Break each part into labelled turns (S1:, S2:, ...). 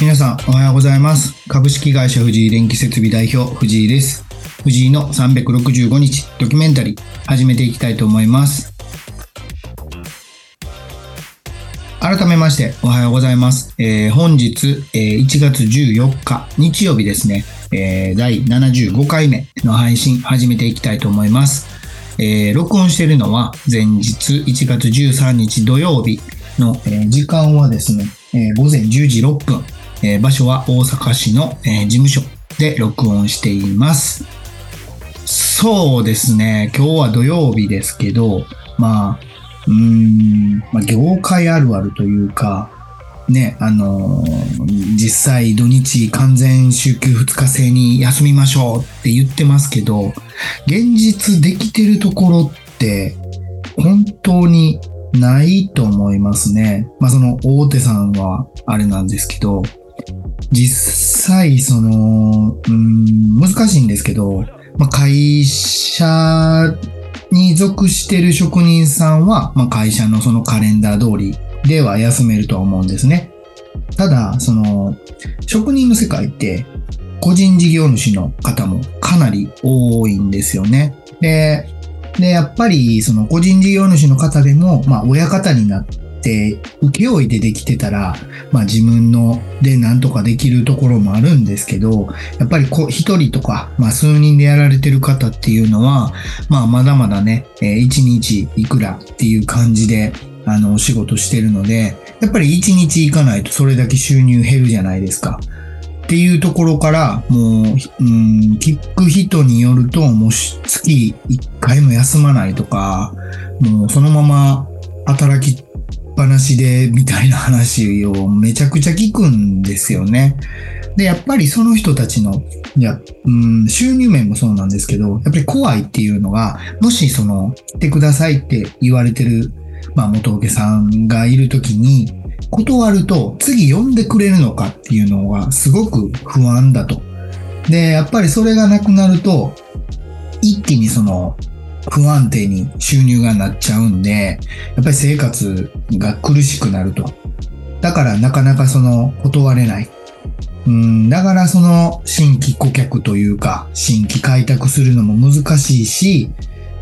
S1: 皆さんおはようございます。株式会社藤井電気設備代表藤井です。藤井の365日ドキュメンタリー始めていきたいと思います。改めましておはようございます。えー本日、えー1月14日日曜日ですね、えー第75回目の配信始めていきたいと思います。えー録音しているのは前日1月13日土曜日の、えー時間はですね、えー午前10時6分、えー場所は大阪市の、えー事務所で録音しています。そうですね、今日は土曜日ですけど、まあ、うーん、まあ、業界あるあるというか、ね、あのー実際土日完全週休2日制に休みましょうって言ってますけど、現実できてるところって本当にないと思いますね。まあその大手さんはあれなんですけど、実際その、うん、難しいんですけど、まあ会社に属してる職人さんは、まあ会社のそのカレンダー通りでは休めるとは思うんですね。ただ、その、職人の世界って、個人事業主の方もかなり多いんですよね。で、で、やっぱり、その個人事業主の方でも、まあ、親方になって、請負でできてたら、まあ、自分のでなんとかできるところもあるんですけど、やっぱりこう、一人とか、まあ、数人でやられてる方っていうのは、まあ、まだまだね、えー日いくらっていう感じで、あの、お仕事してるので、やっぱり一日行かないとそれだけ収入減るじゃないですか。っていうところから、もう、うん、聞く人によると、もう月1回も休まないとか、もうそのまま働きぱなしで、みたいな話をめちゃくちゃ聞くんですよね。で、やっぱりその人たちの、いや、うん、収入面もそうなんですけど、やっぱり怖いっていうのが、もしその、来てくださいって言われてる、まあ、元請けさんがいるときに、断ると次呼んでくれるのか？っていうのがすごく不安だと。で、やっぱりそれがなくなると、一気にその不安定に収入がなっちゃうんで、やっぱり生活が苦しくなると。だからなかなかその断れない。うん、だからその新規顧客というか、新規開拓するのも難しいし、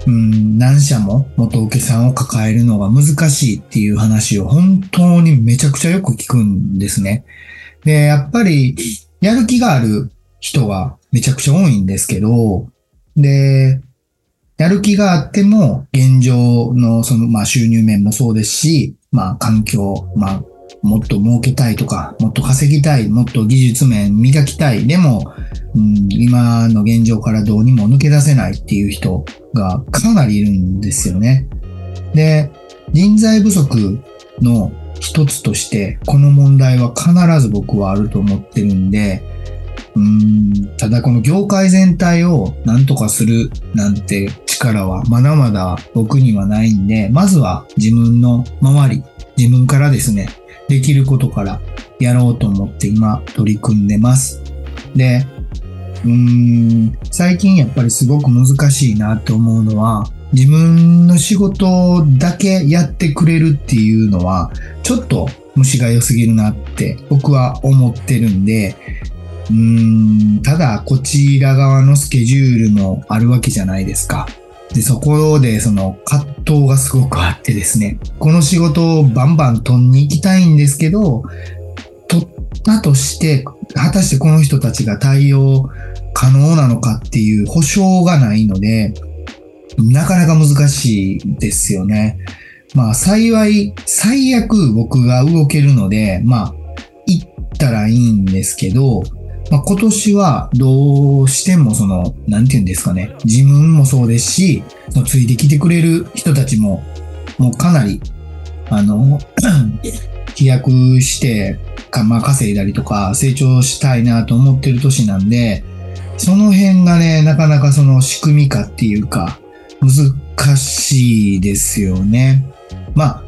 S1: うん、何社も元請けさんを抱えるのが難しいっていう話を本当にめちゃくちゃよく聞くんですね。で、やっぱりやる気がある人がめちゃくちゃ多いんですけど、で、やる気があっても現状のそのまあ収入面もそうですし、まあ環境、まあもっと儲けたいとか、もっと稼ぎたい、もっと技術面磨きたい。でも、うん、今の現状からどうにも抜け出せないっていう人がかなりいるんですよね。で、人材不足の一つとして、この問題は必ず僕はあると思ってるんで、うん、ただこの業界全体を何とかするなんて力はまだまだ僕にはないんで、まずは自分の周り、自分からですね、できることからやろうと思って今取り組んでます。で、うーん、最近やっぱりすごく難しいなって思うのは、自分の仕事だけやってくれるっていうのは、ちょっと虫が良すぎるなって僕は思ってるんで、うーん、ただこちら側のスケジュールもあるわけじゃないですか。で、そこでその葛藤がすごくあってですね、この仕事をバンバン取んに行きたいんですけど、取ったとして、果たしてこの人たちが対応可能なのかっていう保証がないので、なかなか難しいですよね。まあ幸い、最悪僕が動けるので、まあ行ったらいいんですけど、まあ、今年はどうしてもその、なんて言うんですかね、自分もそうですし、そのついてきてくれる人たちも、もうかなり、あの、飛躍して、かまあ、稼いだりとか成長したいなと思ってる年なんで、その辺がね、なかなかその仕組み化っていうか、難しいですよね。まあ、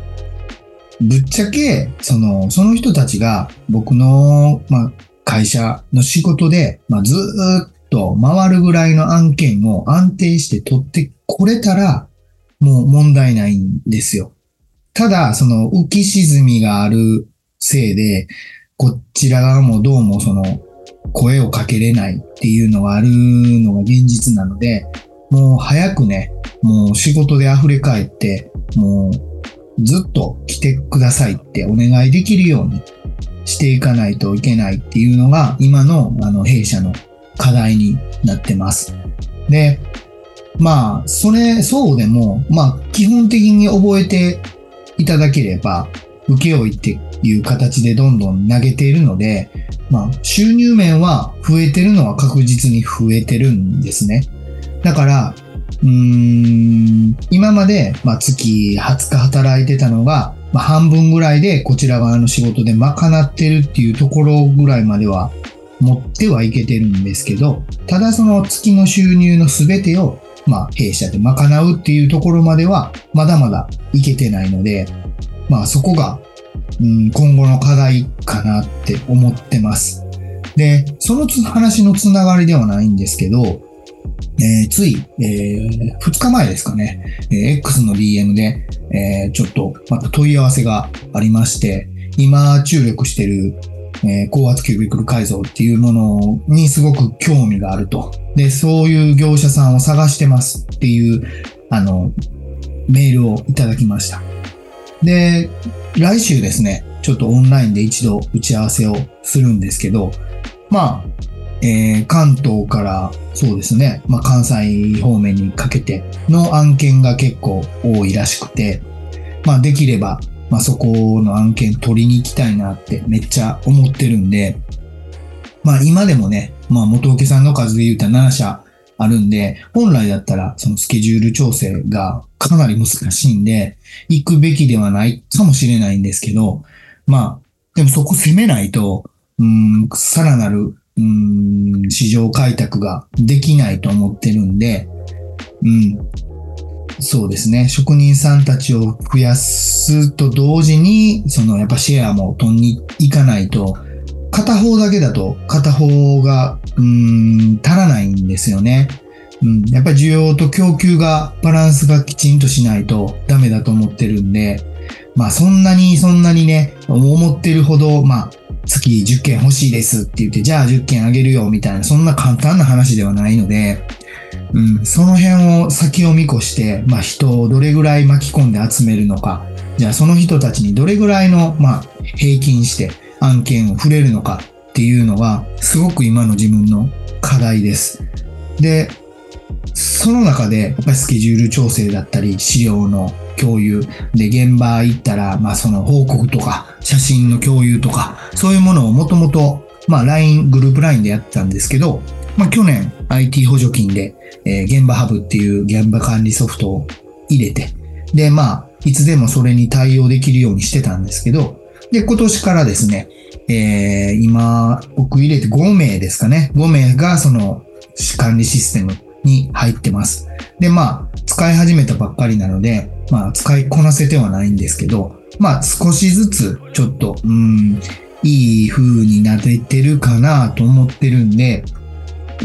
S1: ぶっちゃけ、その、その人たちが僕の、まあ、会社の仕事で、まあ、ずっと回るぐらいの案件を安定して取ってこれたら、もう問題ないんですよ。ただ、その浮き沈みがあるせいで、こちら側もどうもその、声をかけれないっていうのがあるのが現実なので、もう早くね、もう仕事で溢れ返って、もうずっと来てくださいってお願いできるようにしていかないといけないっていうのが今のあの弊社の課題になってます。で、まあ、それ、そうでも、まあ、基本的に覚えていただければ、請負っていう形でどんどん投げているので、まあ、収入面は増えてるのは確実に増えてるんですね。だから、うーん、今まで、まあ、月20日働いてたのが、まあ、半分ぐらいでこちら側の仕事で賄ってるっていうところぐらいまでは持ってはいけてるんですけど、ただその月の収入の全てを、まあ、弊社で賄うっていうところまでは、まだまだいけてないので、まあそこが、うん、今後の課題かなって思ってます。で、その話のつながりではないんですけど、えー、つい、えー、2日前ですかね、えー、X の DM で、えー、ちょっとまた問い合わせがありまして、今注力してる、えー、高圧キュービクル改造っていうものにすごく興味があると。で、そういう業者さんを探してますっていう、あの、メールをいただきました。で、来週ですね、ちょっとオンラインで一度打ち合わせをするんですけど、まあ、えー、関東からそうですね、まあ、関西方面にかけての案件が結構多いらしくて、まあ、できれば、まあ、そこの案件取りに行きたいなってめっちゃ思ってるんで、まあ、今でもね、まあ、元請さんの数で言うた7社あるんで、本来だったらそのスケジュール調整がかなり難しいんで、行くべきではないかもしれないんですけど、まあ、でもそこ攻めないと、うん、さらなるうん市場開拓ができないと思ってるんで、うん、そうですね。職人さんたちを増やすと同時に、そのやっぱシェアも取りに行かないと、片方だけだと片方が、うん、足らないんですよね。うん、やっぱり需要と供給がバランスがきちんとしないとダメだと思ってるんで、まあそんなにそんなにね、思ってるほど、まあ月10件欲しいですって言って、じゃあ10件あげるよみたいな、そんな簡単な話ではないので、うん、その辺を先を見越して、まあ人をどれぐらい巻き込んで集めるのか、じゃあその人たちにどれぐらいの、まあ平均して案件を触れるのかっていうのが、すごく今の自分の課題です。で、その中で、やっぱりスケジュール調整だったり、資料の共有で現場行ったら、まあその報告とか写真の共有とか、そういうものをもともと、まあ LINE、グループ LINE でやってたんですけど、まあ去年 IT 補助金で、えー、現場ハブっていう現場管理ソフトを入れて、で、まあ、いつでもそれに対応できるようにしてたんですけど、で、今年からですね、えー、今、僕入れて5名ですかね。5名がその管理システムに入ってます。で、まあ、使い始めたばっかりなので、まあ、使いこなせてはないんですけど、まあ、少しずつ、ちょっと、うん、いい風になれてるかなと思ってるんで、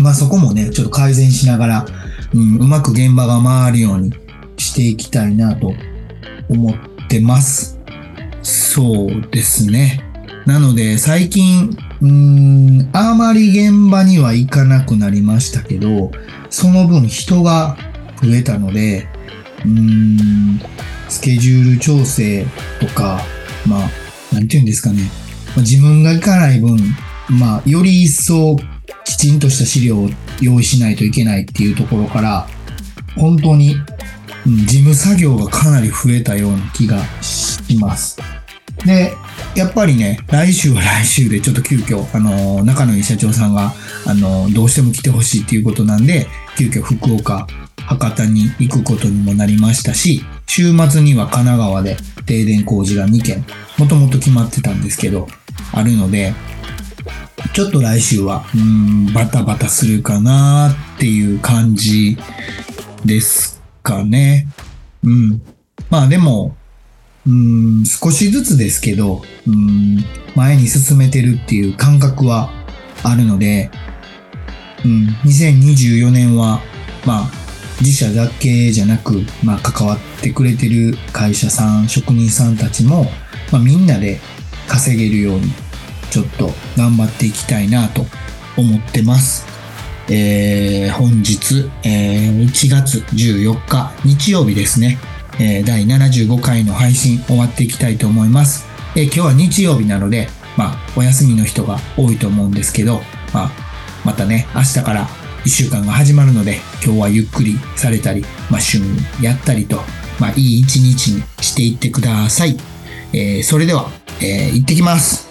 S1: まあそこもね、ちょっと改善しながら、うん、うまく現場が回るようにしていきたいなと思ってます。そうですね。なので、最近、うん、あまり現場には行かなくなりましたけど、その分人が増えたので、うーん、スケジュール調整とか、まあ、なんて言うんですかね。自分が行かない分、まあ、より一層きちんとした資料を用意しないといけないっていうところから、本当に、うん、事務作業がかなり増えたような気がします。で、やっぱりね、来週は来週でちょっと急遽、あの、仲のいい社長さんが、あの、どうしても来てほしいっていうことなんで、急遽福岡、博多に行くことにもなりましたし、週末には神奈川で停電工事が2件、もともと決まってたんですけど、あるので、ちょっと来週は、うん、バタバタするかなっていう感じですかね。うん。まあでも、少しずつですけど、うん前に進めてるっていう感覚はあるので、うん、2024年は、まあ、自社だけじゃなく、まあ、関わってくれてる会社さん、職人さんたちも、まあ、みんなで稼げるように、ちょっと頑張っていきたいなと思ってます。えー本日、えー1月14日日曜日ですね、え第75回の配信終わっていきたいと思います。え今日は日曜日なので、まあ、お休みの人が多いと思うんですけど、まあ、またね、明日から1週間が始まるので、今日はゆっくりされたり、まあ、趣味やったりと、まあ、いい一日にしていってください。えーそれでは、えー行ってきます。